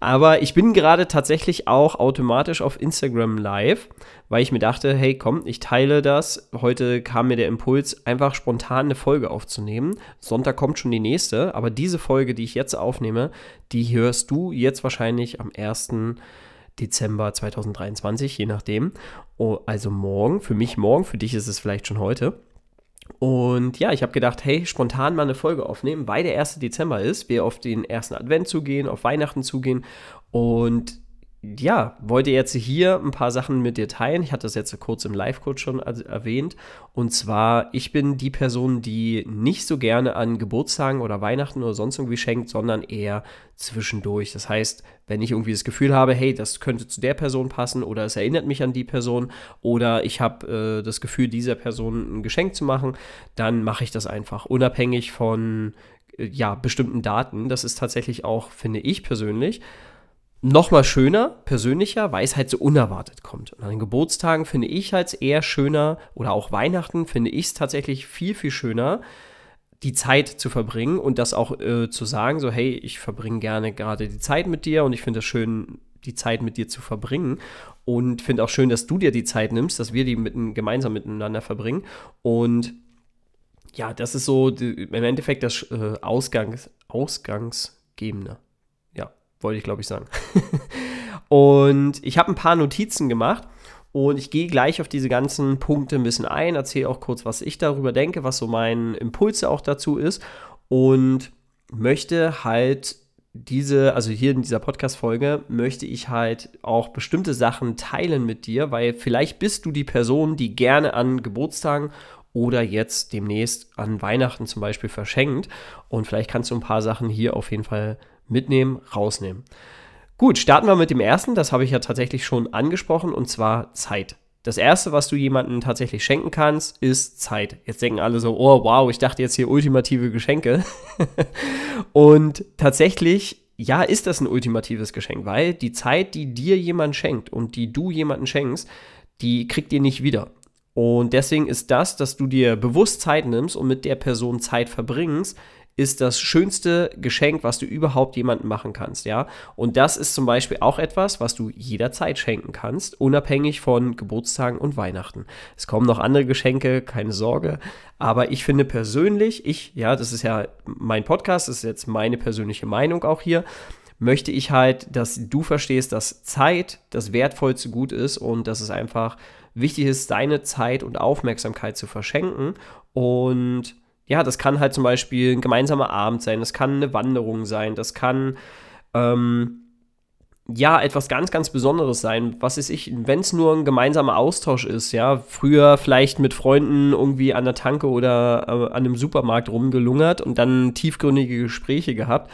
Aber ich bin gerade tatsächlich auch automatisch auf Instagram live, weil ich mir dachte, hey, komm, ich teile das. Heute kam mir der Impuls, einfach spontan eine Folge aufzunehmen. Sonntag kommt schon die nächste, aber diese Folge, die ich jetzt aufnehme, die hörst du jetzt wahrscheinlich am 1. Dezember 2023, je nachdem. Oh, also morgen, für mich morgen, für dich ist es vielleicht schon heute. Und ja, ich habe gedacht, hey, spontan mal eine Folge aufnehmen, weil der 1. Dezember ist, wir auf den ersten Advent zugehen, auf Weihnachten zugehen und ja, wollte jetzt hier ein paar Sachen mit dir teilen. Ich hatte das jetzt kurz im Live-Code schon erwähnt. Und zwar, ich bin die Person, die nicht so gerne an Geburtstagen oder Weihnachten oder sonst irgendwie schenkt, sondern eher zwischendurch. Das heißt, wenn ich irgendwie das Gefühl habe, hey, das könnte zu der Person passen oder es erinnert mich an die Person oder ich habe äh, das Gefühl, dieser Person ein Geschenk zu machen, dann mache ich das einfach, unabhängig von äh, ja, bestimmten Daten. Das ist tatsächlich auch, finde ich persönlich, noch mal schöner, persönlicher, weil es halt so unerwartet kommt. Und an den Geburtstagen finde ich halt eher schöner oder auch Weihnachten finde ich es tatsächlich viel, viel schöner, die Zeit zu verbringen und das auch äh, zu sagen, so hey, ich verbringe gerne gerade die Zeit mit dir und ich finde es schön, die Zeit mit dir zu verbringen und finde auch schön, dass du dir die Zeit nimmst, dass wir die mit, gemeinsam miteinander verbringen und ja, das ist so die, im Endeffekt das äh, Ausgangs, Ausgangsgebende wollte ich glaube ich sagen. und ich habe ein paar Notizen gemacht und ich gehe gleich auf diese ganzen Punkte ein bisschen ein, erzähle auch kurz, was ich darüber denke, was so mein Impulse auch dazu ist und möchte halt diese, also hier in dieser Podcast-Folge, möchte ich halt auch bestimmte Sachen teilen mit dir, weil vielleicht bist du die Person, die gerne an Geburtstagen oder jetzt demnächst an Weihnachten zum Beispiel verschenkt. Und vielleicht kannst du ein paar Sachen hier auf jeden Fall mitnehmen, rausnehmen. Gut, starten wir mit dem ersten. Das habe ich ja tatsächlich schon angesprochen und zwar Zeit. Das erste, was du jemandem tatsächlich schenken kannst, ist Zeit. Jetzt denken alle so, oh wow, ich dachte jetzt hier ultimative Geschenke. und tatsächlich, ja, ist das ein ultimatives Geschenk, weil die Zeit, die dir jemand schenkt und die du jemandem schenkst, die kriegt ihr nicht wieder. Und deswegen ist das, dass du dir bewusst Zeit nimmst und mit der Person Zeit verbringst, ist das schönste Geschenk, was du überhaupt jemandem machen kannst, ja. Und das ist zum Beispiel auch etwas, was du jederzeit schenken kannst, unabhängig von Geburtstagen und Weihnachten. Es kommen noch andere Geschenke, keine Sorge. Aber ich finde persönlich, ich, ja, das ist ja mein Podcast, das ist jetzt meine persönliche Meinung auch hier, möchte ich halt, dass du verstehst, dass Zeit das wertvollste Gut ist und dass es einfach wichtig ist, deine Zeit und Aufmerksamkeit zu verschenken und ja, das kann halt zum Beispiel ein gemeinsamer Abend sein, das kann eine Wanderung sein, das kann ähm, ja etwas ganz, ganz Besonderes sein. Was ist ich, wenn es nur ein gemeinsamer Austausch ist, ja, früher vielleicht mit Freunden irgendwie an der Tanke oder äh, an einem Supermarkt rumgelungert und dann tiefgründige Gespräche gehabt,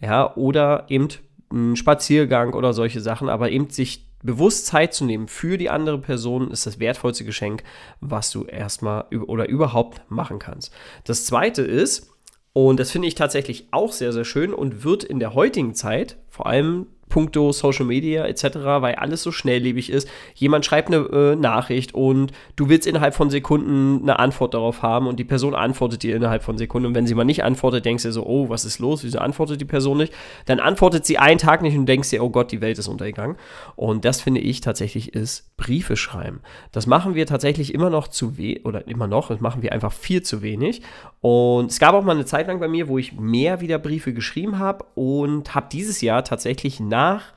ja, oder eben ein Spaziergang oder solche Sachen, aber eben sich bewusst Zeit zu nehmen für die andere Person ist das wertvollste Geschenk, was du erstmal oder überhaupt machen kannst. Das zweite ist, und das finde ich tatsächlich auch sehr, sehr schön und wird in der heutigen Zeit, vor allem puncto Social Media etc., weil alles so schnelllebig ist. Jemand schreibt eine äh, Nachricht und du willst innerhalb von Sekunden eine Antwort darauf haben und die Person antwortet dir innerhalb von Sekunden. Und wenn sie mal nicht antwortet, denkst du dir so, oh, was ist los? Wieso antwortet die Person nicht? Dann antwortet sie einen Tag nicht und denkst dir, oh Gott, die Welt ist untergegangen. Und das finde ich tatsächlich ist Briefe schreiben. Das machen wir tatsächlich immer noch zu wenig, oder immer noch, das machen wir einfach viel zu wenig. Und es gab auch mal eine Zeit lang bei mir, wo ich mehr wieder Briefe geschrieben habe und habe dieses Jahr tatsächlich nach nach,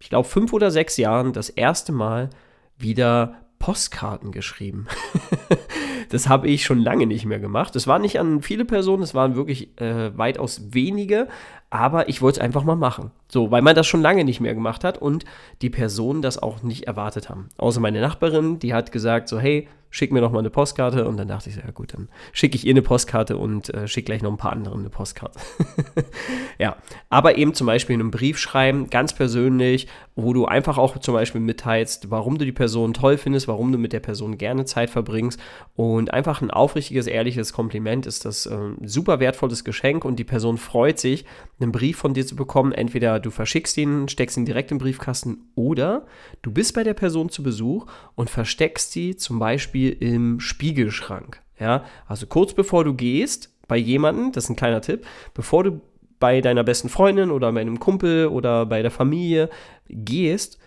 ich glaube, fünf oder sechs Jahren das erste Mal wieder Postkarten geschrieben. das habe ich schon lange nicht mehr gemacht. Das war nicht an viele Personen, es waren wirklich äh, weitaus wenige, aber ich wollte es einfach mal machen. So, weil man das schon lange nicht mehr gemacht hat und die Personen das auch nicht erwartet haben. Außer meine Nachbarin, die hat gesagt so, hey, schick mir doch mal eine Postkarte. Und dann dachte ich, ja gut, dann schicke ich ihr eine Postkarte und äh, schicke gleich noch ein paar anderen eine Postkarte. ja, aber eben zum Beispiel einen Brief schreiben, ganz persönlich, wo du einfach auch zum Beispiel mitteilst, warum du die Person toll findest, warum du mit der Person gerne Zeit verbringst. Und einfach ein aufrichtiges, ehrliches Kompliment ist das äh, super wertvolles Geschenk und die Person freut sich, einen Brief von dir zu bekommen. Entweder du verschickst ihn, steckst ihn direkt im Briefkasten oder du bist bei der Person zu Besuch und versteckst sie zum Beispiel im Spiegelschrank. Ja, also kurz bevor du gehst bei jemandem, das ist ein kleiner Tipp, bevor du bei deiner besten Freundin oder bei einem Kumpel oder bei der Familie gehst,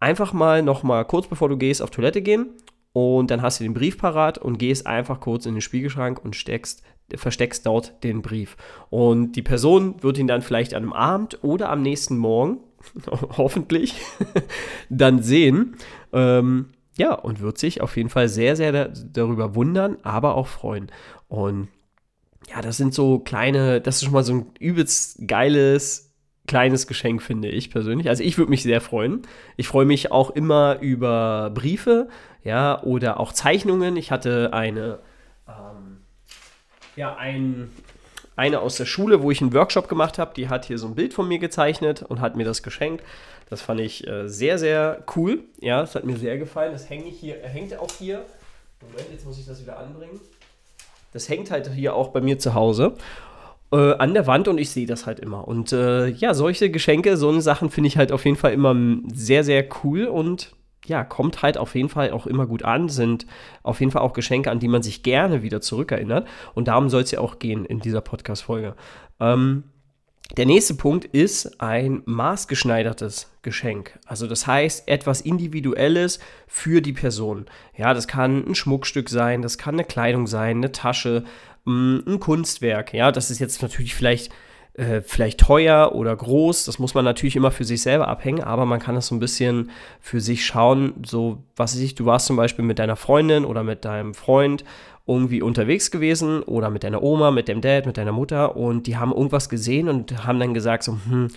einfach mal noch mal kurz bevor du gehst auf Toilette gehen und dann hast du den Brief parat und gehst einfach kurz in den Spiegelschrank und steckst, versteckst dort den Brief. Und die Person wird ihn dann vielleicht an einem Abend oder am nächsten Morgen, hoffentlich, dann sehen. Ähm, ja, und wird sich auf jeden Fall sehr, sehr da darüber wundern, aber auch freuen. Und ja, das sind so kleine, das ist schon mal so ein übelst geiles, kleines Geschenk, finde ich persönlich. Also ich würde mich sehr freuen. Ich freue mich auch immer über Briefe, ja, oder auch Zeichnungen. Ich hatte eine, ähm, ja, ein, eine aus der Schule, wo ich einen Workshop gemacht habe, die hat hier so ein Bild von mir gezeichnet und hat mir das geschenkt. Das fand ich äh, sehr, sehr cool. Ja, das hat mir sehr gefallen. Das hänge ich hier, hängt auch hier. Moment, jetzt muss ich das wieder anbringen. Das hängt halt hier auch bei mir zu Hause äh, an der Wand und ich sehe das halt immer. Und äh, ja, solche Geschenke, so eine Sachen finde ich halt auf jeden Fall immer sehr, sehr cool und ja, kommt halt auf jeden Fall auch immer gut an, sind auf jeden Fall auch Geschenke, an die man sich gerne wieder zurückerinnert. Und darum soll es ja auch gehen in dieser Podcast-Folge. Ähm, der nächste Punkt ist ein maßgeschneidertes Geschenk. Also das heißt etwas Individuelles für die Person. Ja, das kann ein Schmuckstück sein, das kann eine Kleidung sein, eine Tasche, mm, ein Kunstwerk. Ja, das ist jetzt natürlich vielleicht äh, vielleicht teuer oder groß. Das muss man natürlich immer für sich selber abhängen, aber man kann das so ein bisschen für sich schauen. So, was weiß ich, du warst zum Beispiel mit deiner Freundin oder mit deinem Freund irgendwie unterwegs gewesen oder mit deiner Oma, mit dem Dad, mit deiner Mutter und die haben irgendwas gesehen und haben dann gesagt so, hm,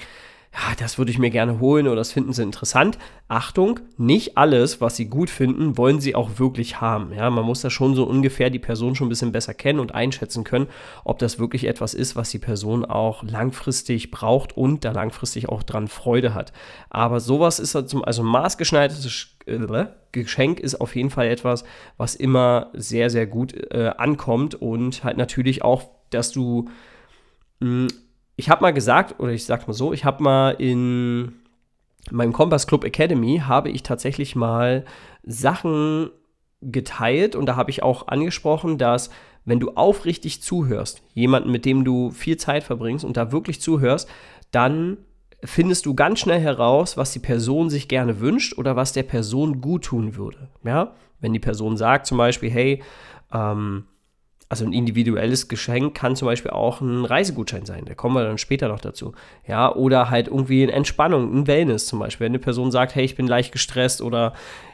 ja, das würde ich mir gerne holen oder das finden sie interessant. Achtung, nicht alles, was sie gut finden, wollen sie auch wirklich haben. Ja, man muss da schon so ungefähr die Person schon ein bisschen besser kennen und einschätzen können, ob das wirklich etwas ist, was die Person auch langfristig braucht und da langfristig auch dran Freude hat. Aber sowas ist halt also maßgeschneidertes äh, Geschenk ist auf jeden Fall etwas, was immer sehr, sehr gut äh, ankommt und halt natürlich auch, dass du mh, hm, ich habe mal gesagt, oder ich sag mal so, ich habe mal in meinem Kompass Club Academy habe ich tatsächlich mal Sachen geteilt und da habe ich auch angesprochen, dass wenn du aufrichtig zuhörst, jemanden, mit dem du viel Zeit verbringst und da wirklich zuhörst, dann findest du ganz schnell heraus, was die Person sich gerne wünscht oder was der Person gut tun würde. Ja, wenn die Person sagt zum Beispiel, hey, ähm, also ein individuelles Geschenk kann zum Beispiel auch ein Reisegutschein sein, da kommen wir dann später noch dazu. Ja, oder halt irgendwie eine Entspannung, ein Wellness zum Beispiel. Wenn eine Person sagt, hey, ich bin leicht gestresst oder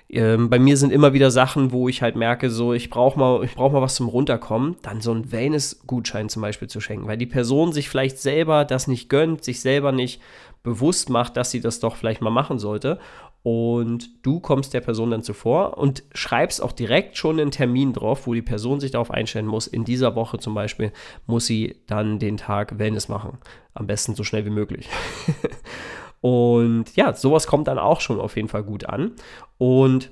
ähm, bei mir sind immer wieder Sachen, wo ich halt merke, so ich brauche mal, ich mal was zum Runterkommen, dann so ein Wellness-Gutschein zum Beispiel zu schenken, weil die Person sich vielleicht selber das nicht gönnt, sich selber nicht bewusst macht, dass sie das doch vielleicht mal machen sollte und du kommst der Person dann zuvor und schreibst auch direkt schon einen Termin drauf, wo die Person sich darauf einstellen muss. In dieser Woche zum Beispiel muss sie dann den Tag Wellness machen. Am besten so schnell wie möglich. und ja, sowas kommt dann auch schon auf jeden Fall gut an. Und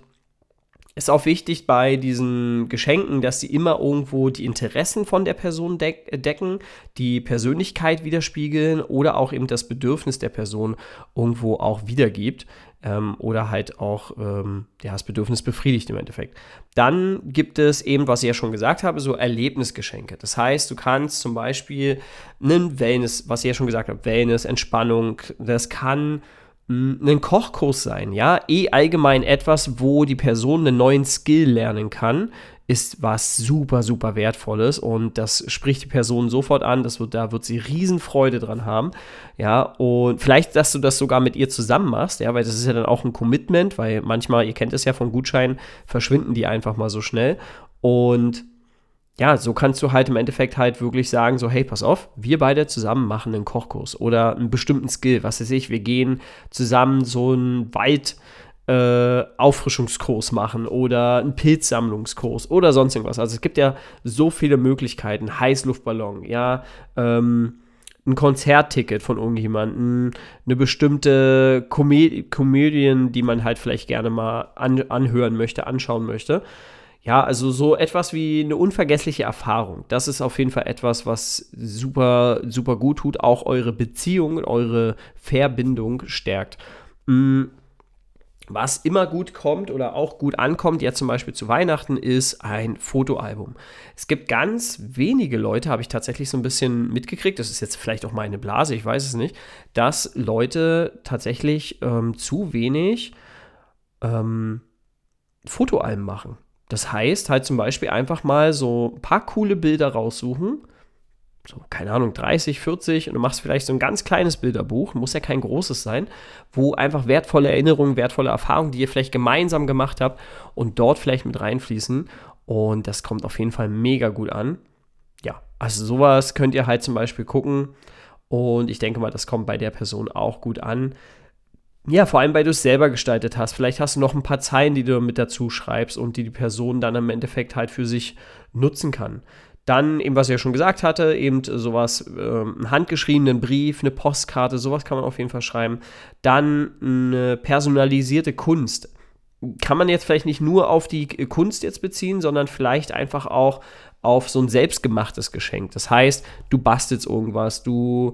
ist auch wichtig bei diesen Geschenken, dass sie immer irgendwo die Interessen von der Person deck decken, die Persönlichkeit widerspiegeln oder auch eben das Bedürfnis der Person irgendwo auch wiedergibt ähm, oder halt auch ähm, ja, das Bedürfnis befriedigt im Endeffekt. Dann gibt es eben, was ich ja schon gesagt habe, so Erlebnisgeschenke. Das heißt, du kannst zum Beispiel einen Wellness, was ich ja schon gesagt habe, Wellness, Entspannung, das kann ein Kochkurs sein, ja, eh allgemein etwas, wo die Person einen neuen Skill lernen kann, ist was super, super wertvolles und das spricht die Person sofort an, das wird, da wird sie Riesenfreude dran haben, ja, und vielleicht, dass du das sogar mit ihr zusammen machst, ja, weil das ist ja dann auch ein Commitment, weil manchmal, ihr kennt es ja von Gutscheinen, verschwinden die einfach mal so schnell. Und ja, so kannst du halt im Endeffekt halt wirklich sagen, so, hey, pass auf, wir beide zusammen machen einen Kochkurs oder einen bestimmten Skill, was weiß ich, wir gehen zusammen so einen Wald äh, Auffrischungskurs machen oder einen Pilzsammlungskurs oder sonst irgendwas. Also es gibt ja so viele Möglichkeiten. Heißluftballon, ja, ähm, ein Konzertticket von irgendjemandem, eine bestimmte Komö Komödien, die man halt vielleicht gerne mal an anhören möchte, anschauen möchte. Ja, also so etwas wie eine unvergessliche Erfahrung. Das ist auf jeden Fall etwas, was super, super gut tut, auch eure Beziehung, eure Verbindung stärkt. Mm, was immer gut kommt oder auch gut ankommt, jetzt zum Beispiel zu Weihnachten, ist ein Fotoalbum. Es gibt ganz wenige Leute, habe ich tatsächlich so ein bisschen mitgekriegt, das ist jetzt vielleicht auch meine Blase, ich weiß es nicht, dass Leute tatsächlich ähm, zu wenig ähm, Fotoalben machen. Das heißt halt zum Beispiel einfach mal so ein paar coole Bilder raussuchen. So, keine Ahnung, 30, 40 und du machst vielleicht so ein ganz kleines Bilderbuch, muss ja kein großes sein, wo einfach wertvolle Erinnerungen, wertvolle Erfahrungen, die ihr vielleicht gemeinsam gemacht habt und dort vielleicht mit reinfließen. Und das kommt auf jeden Fall mega gut an. Ja, also sowas könnt ihr halt zum Beispiel gucken. Und ich denke mal, das kommt bei der Person auch gut an. Ja, vor allem, weil du es selber gestaltet hast. Vielleicht hast du noch ein paar Zeilen, die du mit dazu schreibst und die die Person dann im Endeffekt halt für sich nutzen kann. Dann, eben was ich ja schon gesagt hatte, eben sowas, äh, einen handgeschriebenen Brief, eine Postkarte, sowas kann man auf jeden Fall schreiben. Dann eine personalisierte Kunst. Kann man jetzt vielleicht nicht nur auf die Kunst jetzt beziehen, sondern vielleicht einfach auch auf so ein selbstgemachtes Geschenk. Das heißt, du bastelst irgendwas, du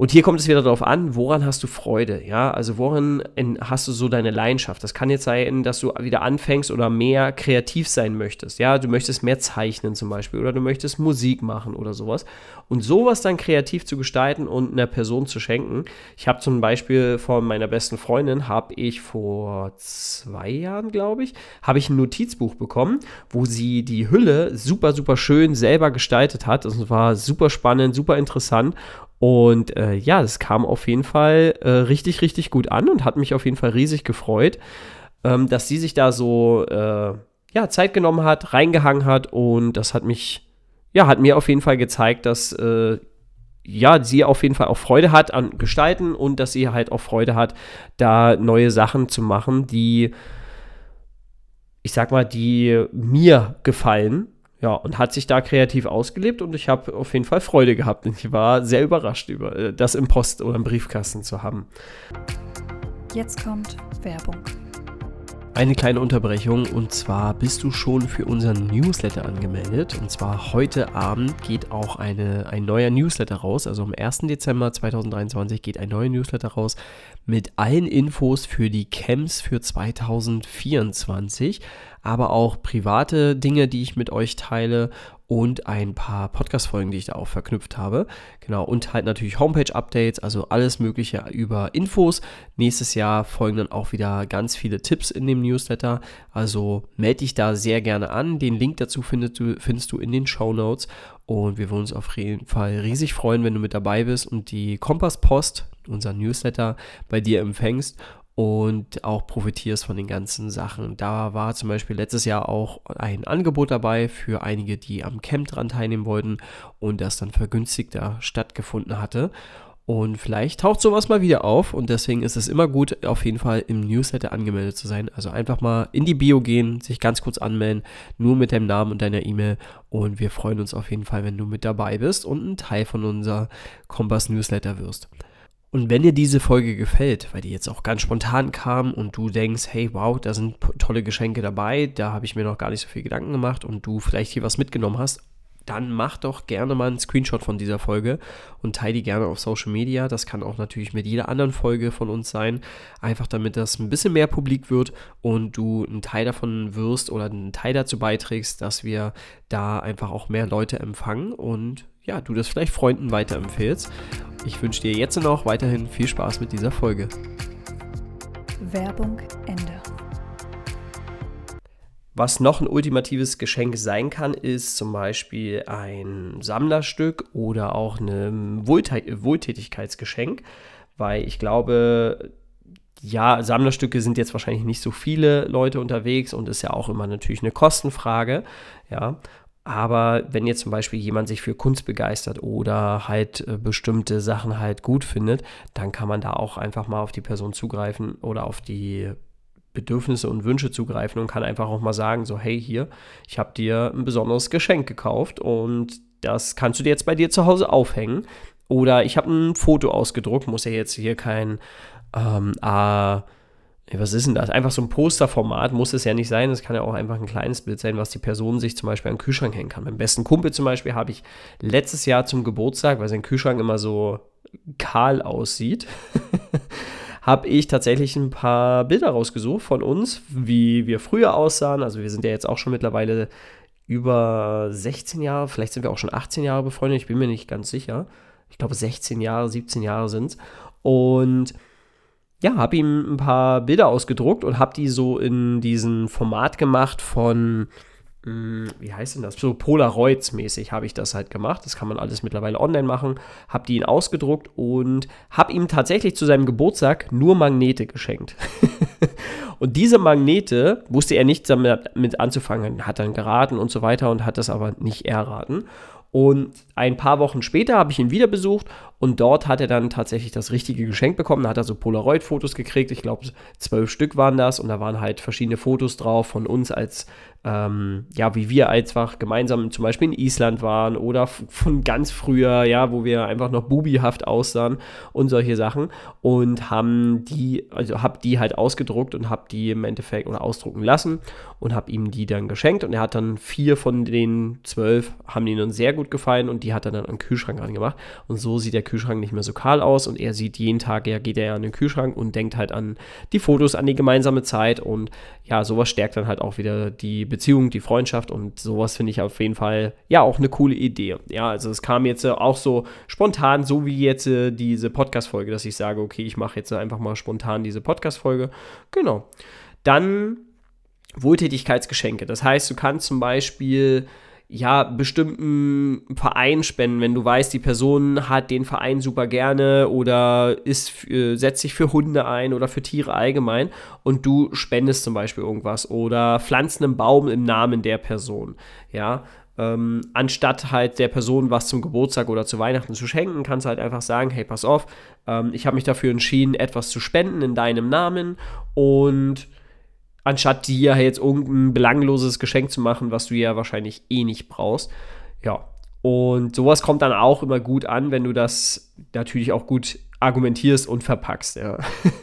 und hier kommt es wieder darauf an, woran hast du Freude, ja? Also woran hast du so deine Leidenschaft? Das kann jetzt sein, dass du wieder anfängst oder mehr kreativ sein möchtest, ja? Du möchtest mehr zeichnen zum Beispiel oder du möchtest Musik machen oder sowas. Und sowas dann kreativ zu gestalten und einer Person zu schenken. Ich habe zum Beispiel von meiner besten Freundin, habe ich vor zwei Jahren, glaube ich, habe ich ein Notizbuch bekommen, wo sie die Hülle super, super schön selber gestaltet hat. Das war super spannend, super interessant. Und äh, ja, es kam auf jeden Fall äh, richtig, richtig gut an und hat mich auf jeden Fall riesig gefreut, ähm, dass sie sich da so äh, ja, Zeit genommen hat, reingehangen hat und das hat mich, ja, hat mir auf jeden Fall gezeigt, dass äh, ja, sie auf jeden Fall auch Freude hat an Gestalten und dass sie halt auch Freude hat, da neue Sachen zu machen, die, ich sag mal, die mir gefallen ja, und hat sich da kreativ ausgelebt und ich habe auf jeden Fall Freude gehabt. Und ich war sehr überrascht über äh, das im Post oder im Briefkasten zu haben. Jetzt kommt Werbung. Eine kleine Unterbrechung und zwar bist du schon für unseren Newsletter angemeldet und zwar heute Abend geht auch eine, ein neuer Newsletter raus, also am 1. Dezember 2023 geht ein neuer Newsletter raus mit allen Infos für die Camps für 2024 aber auch private Dinge, die ich mit euch teile und ein paar Podcast-Folgen, die ich da auch verknüpft habe. Genau, und halt natürlich Homepage-Updates, also alles Mögliche über Infos. Nächstes Jahr folgen dann auch wieder ganz viele Tipps in dem Newsletter. Also melde dich da sehr gerne an. Den Link dazu findest du, findest du in den Show Notes. Und wir würden uns auf jeden Fall riesig freuen, wenn du mit dabei bist und die Kompass-Post, unser Newsletter, bei dir empfängst und auch profitierst von den ganzen Sachen. Da war zum Beispiel letztes Jahr auch ein Angebot dabei für einige, die am Camp dran teilnehmen wollten und das dann vergünstigter stattgefunden hatte. Und vielleicht taucht sowas mal wieder auf und deswegen ist es immer gut, auf jeden Fall im Newsletter angemeldet zu sein. Also einfach mal in die Bio gehen, sich ganz kurz anmelden, nur mit deinem Namen und deiner E-Mail. Und wir freuen uns auf jeden Fall, wenn du mit dabei bist und ein Teil von unser Kompass Newsletter wirst. Und wenn dir diese Folge gefällt, weil die jetzt auch ganz spontan kam und du denkst, hey, wow, da sind tolle Geschenke dabei, da habe ich mir noch gar nicht so viel Gedanken gemacht und du vielleicht hier was mitgenommen hast, dann mach doch gerne mal einen Screenshot von dieser Folge und teile die gerne auf Social Media. Das kann auch natürlich mit jeder anderen Folge von uns sein. Einfach damit das ein bisschen mehr publik wird und du ein Teil davon wirst oder einen Teil dazu beiträgst, dass wir da einfach auch mehr Leute empfangen und ja, du das vielleicht Freunden weiterempfehlst. Ich wünsche dir jetzt noch weiterhin viel Spaß mit dieser Folge. Werbung Ende. Was noch ein ultimatives Geschenk sein kann, ist zum Beispiel ein Sammlerstück oder auch ein Wohltätigkeitsgeschenk, weil ich glaube, ja, Sammlerstücke sind jetzt wahrscheinlich nicht so viele Leute unterwegs und ist ja auch immer natürlich eine Kostenfrage, ja. Aber wenn jetzt zum Beispiel jemand sich für Kunst begeistert oder halt äh, bestimmte Sachen halt gut findet, dann kann man da auch einfach mal auf die Person zugreifen oder auf die Bedürfnisse und Wünsche zugreifen und kann einfach auch mal sagen, so hey hier, ich habe dir ein besonderes Geschenk gekauft und das kannst du dir jetzt bei dir zu Hause aufhängen. Oder ich habe ein Foto ausgedruckt, muss ja jetzt hier kein ähm, A, was ist denn das? Einfach so ein Posterformat muss es ja nicht sein. Es kann ja auch einfach ein kleines Bild sein, was die Person sich zum Beispiel an den Kühlschrank hängen kann. Mein besten Kumpel zum Beispiel habe ich letztes Jahr zum Geburtstag, weil sein Kühlschrank immer so kahl aussieht, habe ich tatsächlich ein paar Bilder rausgesucht von uns, wie wir früher aussahen. Also wir sind ja jetzt auch schon mittlerweile über 16 Jahre, vielleicht sind wir auch schon 18 Jahre befreundet, ich bin mir nicht ganz sicher. Ich glaube 16 Jahre, 17 Jahre sind es. Und ja, habe ihm ein paar Bilder ausgedruckt und habe die so in diesen Format gemacht von, mh, hm, wie heißt denn das? So Polaroids-mäßig habe ich das halt gemacht. Das kann man alles mittlerweile online machen. Habe die ihn ausgedruckt und habe ihm tatsächlich zu seinem Geburtstag nur Magnete geschenkt. und diese Magnete wusste er nicht damit anzufangen, hat dann geraten und so weiter und hat das aber nicht erraten. Und ein paar Wochen später habe ich ihn wieder besucht und dort hat er dann tatsächlich das richtige Geschenk bekommen. Da hat er so Polaroid-Fotos gekriegt. Ich glaube, zwölf Stück waren das und da waren halt verschiedene Fotos drauf von uns als ähm, ja, wie wir einfach gemeinsam zum Beispiel in Island waren oder von ganz früher, ja, wo wir einfach noch bubihaft aussahen und solche Sachen und haben die, also hab die halt ausgedruckt und hab die im Endeffekt oder ausdrucken lassen und hab ihm die dann geschenkt und er hat dann vier von den zwölf haben ihnen sehr gut gefallen und die hat er dann an den Kühlschrank angemacht und so sieht der Kühlschrank nicht mehr so kahl aus und er sieht jeden Tag, ja, geht er ja an den Kühlschrank und denkt halt an die Fotos, an die gemeinsame Zeit und ja, sowas stärkt dann halt auch wieder die Beziehung, die Freundschaft und sowas finde ich auf jeden Fall ja auch eine coole Idee. Ja, also es kam jetzt äh, auch so spontan, so wie jetzt äh, diese Podcast-Folge, dass ich sage, okay, ich mache jetzt einfach mal spontan diese Podcast-Folge. Genau. Dann Wohltätigkeitsgeschenke. Das heißt, du kannst zum Beispiel ja, bestimmten Verein spenden, wenn du weißt, die Person hat den Verein super gerne oder ist, äh, setzt sich für Hunde ein oder für Tiere allgemein und du spendest zum Beispiel irgendwas oder pflanzt einen Baum im Namen der Person, ja. Ähm, anstatt halt der Person was zum Geburtstag oder zu Weihnachten zu schenken, kannst du halt einfach sagen, hey, pass auf, ähm, ich habe mich dafür entschieden, etwas zu spenden in deinem Namen und anstatt dir jetzt irgendein belangloses Geschenk zu machen, was du ja wahrscheinlich eh nicht brauchst. Ja. Und sowas kommt dann auch immer gut an, wenn du das natürlich auch gut argumentierst und verpackst. Ja.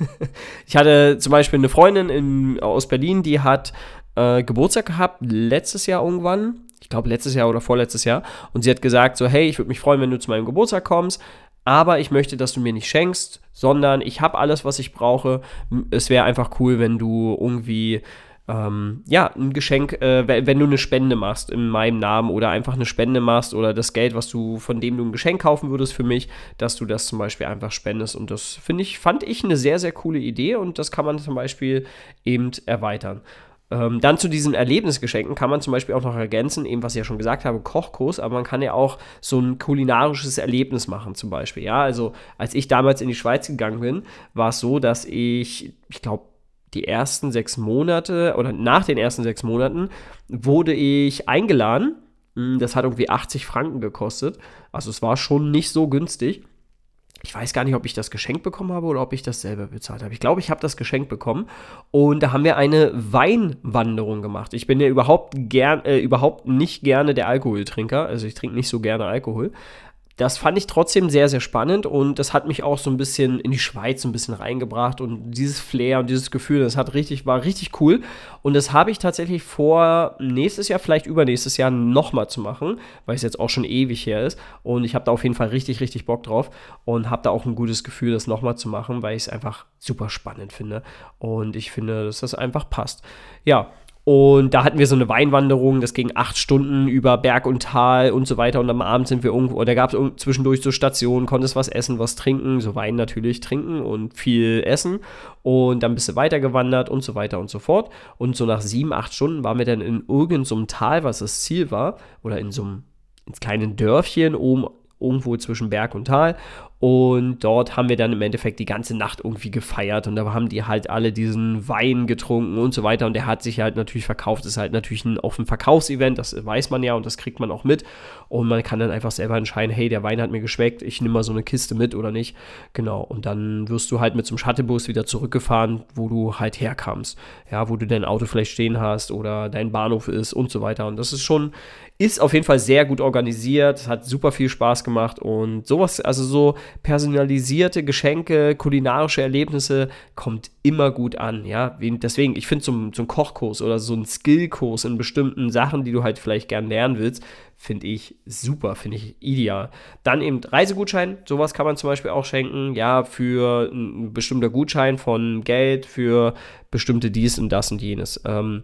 ich hatte zum Beispiel eine Freundin in, aus Berlin, die hat äh, Geburtstag gehabt, letztes Jahr irgendwann. Ich glaube, letztes Jahr oder vorletztes Jahr. Und sie hat gesagt: So, hey, ich würde mich freuen, wenn du zu meinem Geburtstag kommst aber ich möchte, dass du mir nicht schenkst, sondern ich habe alles, was ich brauche. Es wäre einfach cool, wenn du irgendwie ähm, ja, ein Geschenk, äh, wenn du eine Spende machst in meinem Namen oder einfach eine Spende machst oder das Geld, was du, von dem du ein Geschenk kaufen würdest für mich, dass du das zum Beispiel einfach spendest. Und das finde ich, fand ich eine sehr, sehr coole Idee und das kann man zum Beispiel eben erweitern. Ähm, dann zu diesen Erlebnisgeschenken kann man zum Beispiel auch noch ergänzen, eben was ich ja schon gesagt habe, Kochkurs, aber man kann ja auch so ein kulinarisches Erlebnis machen zum Beispiel. Ja, also als ich damals in die Schweiz gegangen bin, war es so, dass ich, ich glaube, die ersten sechs Monate oder nach den ersten sechs Monaten wurde ich eingeladen. Hm, das hat irgendwie 80 Franken gekostet. Also es war schon nicht so günstig ich weiß gar nicht, ob ich das geschenkt bekommen habe oder ob ich das selber bezahlt habe. Ich glaube, ich habe das geschenkt bekommen. Und da haben wir eine Weinwanderung gemacht. Ich bin ja überhaupt, gern, äh, überhaupt nicht gerne der Alkoholtrinker. Also ich trinke nicht so gerne Alkohol das fand ich trotzdem sehr, sehr spannend und das hat mich auch so ein bisschen in die Schweiz ein bisschen reingebracht und dieses Flair und dieses Gefühl, das hat richtig, war richtig cool und das habe ich tatsächlich vor, nächstes Jahr, vielleicht übernächstes Jahr nochmal zu machen, weil es jetzt auch schon ewig her ist und ich habe da auf jeden Fall richtig, richtig Bock drauf und habe da auch ein gutes Gefühl, das nochmal zu machen, weil ich es einfach super spannend finde und ich finde, dass das einfach passt. Ja, und da hatten wir so eine Weinwanderung, das ging acht Stunden über Berg und Tal und so weiter. Und am Abend sind wir irgendwo, da gab es zwischendurch so Stationen, konntest was essen, was trinken, so Wein natürlich trinken und viel essen. Und dann bist du weitergewandert und so weiter und so fort. Und so nach sieben, acht Stunden waren wir dann in irgendeinem so Tal, was das Ziel war, oder in so einem kleinen Dörfchen oben irgendwo zwischen Berg und Tal. Und dort haben wir dann im Endeffekt die ganze Nacht irgendwie gefeiert und da haben die halt alle diesen Wein getrunken und so weiter. Und der hat sich halt natürlich verkauft. Das ist halt natürlich ein, auf ein Verkaufsevent, das weiß man ja und das kriegt man auch mit. Und man kann dann einfach selber entscheiden, hey, der Wein hat mir geschmeckt, ich nehme mal so eine Kiste mit oder nicht. Genau. Und dann wirst du halt mit einem Shuttlebus wieder zurückgefahren, wo du halt herkamst. Ja, wo du dein Auto vielleicht stehen hast oder dein Bahnhof ist und so weiter. Und das ist schon ist auf jeden Fall sehr gut organisiert, hat super viel Spaß gemacht und sowas, also so personalisierte Geschenke, kulinarische Erlebnisse kommt immer gut an, ja. Deswegen, ich finde so, so ein Kochkurs oder so ein Skillkurs in bestimmten Sachen, die du halt vielleicht gern lernen willst, finde ich super, finde ich ideal. Dann eben Reisegutschein, sowas kann man zum Beispiel auch schenken, ja, für ein bestimmter Gutschein von Geld, für bestimmte dies und das und jenes. Ähm,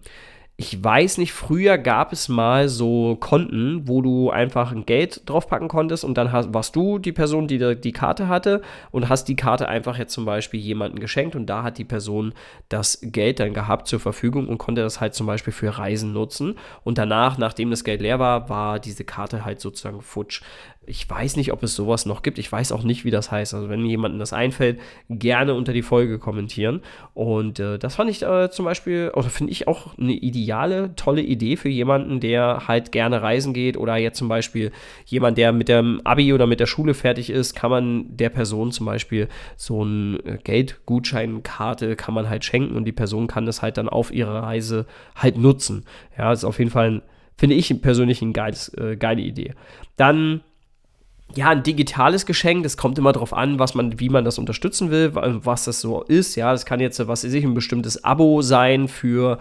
ich weiß nicht, früher gab es mal so Konten, wo du einfach ein Geld draufpacken konntest und dann hast, warst du die Person, die die Karte hatte und hast die Karte einfach jetzt zum Beispiel jemandem geschenkt und da hat die Person das Geld dann gehabt zur Verfügung und konnte das halt zum Beispiel für Reisen nutzen und danach, nachdem das Geld leer war, war diese Karte halt sozusagen futsch. Ich weiß nicht, ob es sowas noch gibt. Ich weiß auch nicht, wie das heißt. Also, wenn jemandem das einfällt, gerne unter die Folge kommentieren. Und äh, das fand ich äh, zum Beispiel, oder finde ich auch eine ideale, tolle Idee für jemanden, der halt gerne reisen geht. Oder jetzt zum Beispiel jemand, der mit dem Abi oder mit der Schule fertig ist, kann man der Person zum Beispiel so eine äh, Geldgutscheinkarte kann man halt schenken und die Person kann das halt dann auf ihrer Reise halt nutzen. Ja, ist auf jeden Fall, finde ich persönlich eine äh, geile Idee. Dann ja, ein digitales Geschenk, das kommt immer darauf an, was man, wie man das unterstützen will, was das so ist. Ja, das kann jetzt, was weiß ich, ein bestimmtes Abo sein für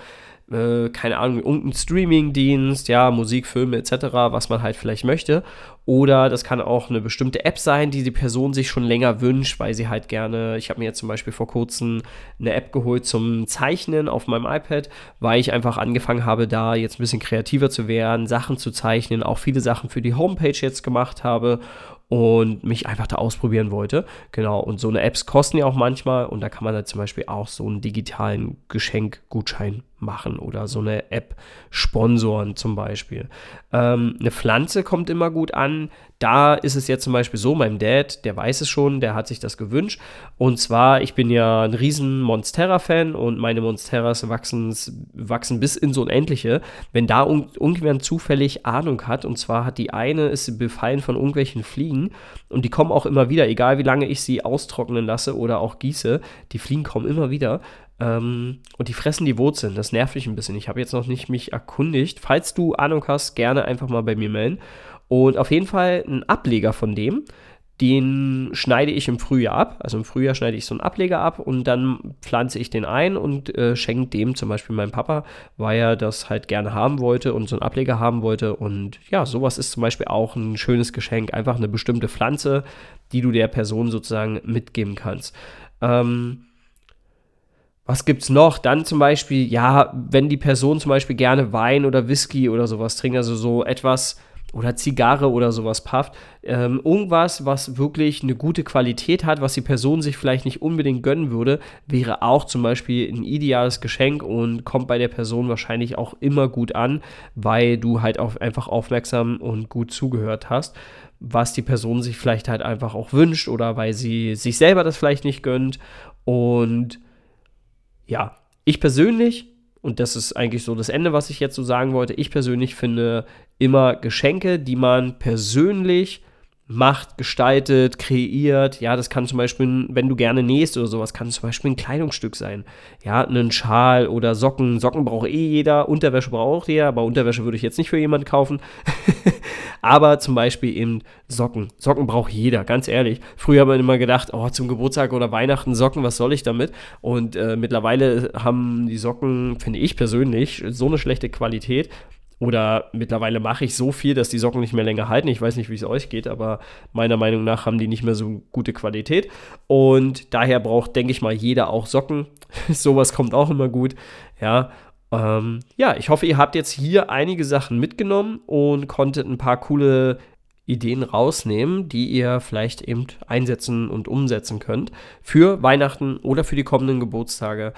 äh, keine Ahnung, irgendein Streaming-Dienst, ja, Musik, Filme etc., was man halt vielleicht möchte. Oder das kann auch eine bestimmte App sein, die die Person sich schon länger wünscht, weil sie halt gerne, ich habe mir jetzt zum Beispiel vor kurzem eine App geholt zum Zeichnen auf meinem iPad, weil ich einfach angefangen habe, da jetzt ein bisschen kreativer zu werden, Sachen zu zeichnen, auch viele Sachen für die Homepage jetzt gemacht habe und mich einfach da ausprobieren wollte. Genau, und so eine Apps kosten ja auch manchmal und da kann man halt zum Beispiel auch so einen digitalen Geschenkgutschein machen oder so eine App sponsoren zum Beispiel. Ähm, eine Pflanze kommt immer gut an. Da ist es jetzt zum Beispiel so, mein Dad, der weiß es schon, der hat sich das gewünscht. Und zwar, ich bin ja ein riesen Monstera-Fan und meine Monsteras wachsen, bis ins Unendliche. Wenn da irgendwer zufällig Ahnung hat, und zwar hat die eine, ist befallen von irgendwelchen Fliegen und die kommen auch immer wieder, egal wie lange ich sie austrocknen lasse oder auch gieße, die Fliegen kommen immer wieder. Ähm, und die fressen die Wurzeln. Das nervt mich ein bisschen. Ich habe jetzt noch nicht mich erkundigt. Falls du Ahnung hast, gerne einfach mal bei mir melden. Und auf jeden Fall ein Ableger von dem. Den schneide ich im Frühjahr ab. Also im Frühjahr schneide ich so einen Ableger ab und dann pflanze ich den ein und äh, schenke dem zum Beispiel meinem Papa, weil er das halt gerne haben wollte und so einen Ableger haben wollte. Und ja, sowas ist zum Beispiel auch ein schönes Geschenk. Einfach eine bestimmte Pflanze, die du der Person sozusagen mitgeben kannst. Ähm, was gibt's noch? Dann zum Beispiel, ja, wenn die Person zum Beispiel gerne Wein oder Whisky oder sowas trinkt, also so etwas oder Zigarre oder sowas pafft, ähm, irgendwas, was wirklich eine gute Qualität hat, was die Person sich vielleicht nicht unbedingt gönnen würde, wäre auch zum Beispiel ein ideales Geschenk und kommt bei der Person wahrscheinlich auch immer gut an, weil du halt auch einfach aufmerksam und gut zugehört hast, was die Person sich vielleicht halt einfach auch wünscht oder weil sie sich selber das vielleicht nicht gönnt und ja, ich persönlich, und das ist eigentlich so das Ende, was ich jetzt so sagen wollte, ich persönlich finde immer Geschenke, die man persönlich macht, gestaltet, kreiert. Ja, das kann zum Beispiel, wenn du gerne nähst oder sowas, kann zum Beispiel ein Kleidungsstück sein. Ja, einen Schal oder Socken. Socken braucht eh jeder, Unterwäsche braucht jeder, aber Unterwäsche würde ich jetzt nicht für jemanden kaufen. aber zum Beispiel eben Socken. Socken braucht jeder, ganz ehrlich. Früher hat man immer gedacht, oh, zum Geburtstag oder Weihnachten Socken, was soll ich damit? Und äh, mittlerweile haben die Socken, finde ich persönlich, so eine schlechte Qualität, oder mittlerweile mache ich so viel, dass die Socken nicht mehr länger halten. Ich weiß nicht, wie es euch geht, aber meiner Meinung nach haben die nicht mehr so gute Qualität. Und daher braucht, denke ich mal, jeder auch Socken. Sowas kommt auch immer gut. Ja, ähm, ja, ich hoffe, ihr habt jetzt hier einige Sachen mitgenommen und konntet ein paar coole Ideen rausnehmen, die ihr vielleicht eben einsetzen und umsetzen könnt für Weihnachten oder für die kommenden Geburtstage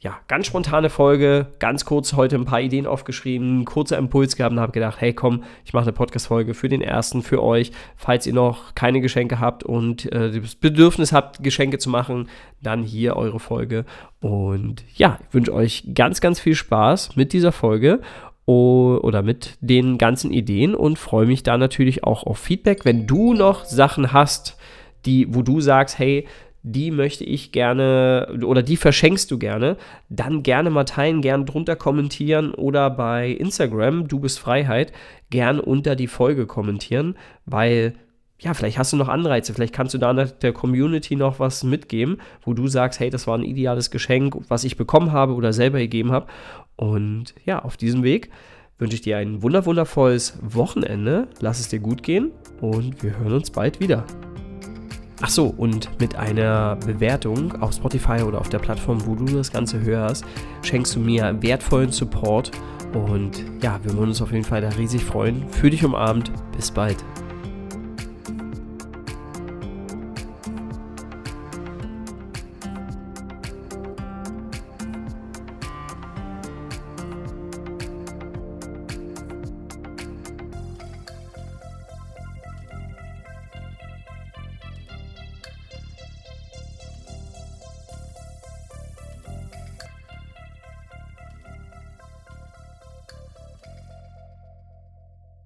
ja, ganz spontane Folge, ganz kurz heute ein paar Ideen aufgeschrieben, kurzer Impuls gehabt und habe gedacht, hey komm, ich mache eine Podcast-Folge für den ersten, für euch. Falls ihr noch keine Geschenke habt und äh, das Bedürfnis habt, Geschenke zu machen, dann hier eure Folge. Und ja, ich wünsche euch ganz, ganz viel Spaß mit dieser Folge oder mit den ganzen Ideen und freue mich da natürlich auch auf Feedback. Wenn du noch Sachen hast, die, wo du sagst, hey, die möchte ich gerne oder die verschenkst du gerne, dann gerne mal teilen, gern drunter kommentieren oder bei Instagram, du bist Freiheit, gern unter die Folge kommentieren, weil ja, vielleicht hast du noch Anreize, vielleicht kannst du da der Community noch was mitgeben, wo du sagst, hey, das war ein ideales Geschenk, was ich bekommen habe oder selber gegeben habe. Und ja, auf diesem Weg wünsche ich dir ein wunderwundervolles Wochenende. Lass es dir gut gehen und wir hören uns bald wieder. Ach so, und mit einer Bewertung auf Spotify oder auf der Plattform, wo du das Ganze hörst, schenkst du mir wertvollen Support. Und ja, wir würden uns auf jeden Fall da riesig freuen. Für dich umarmt. Bis bald.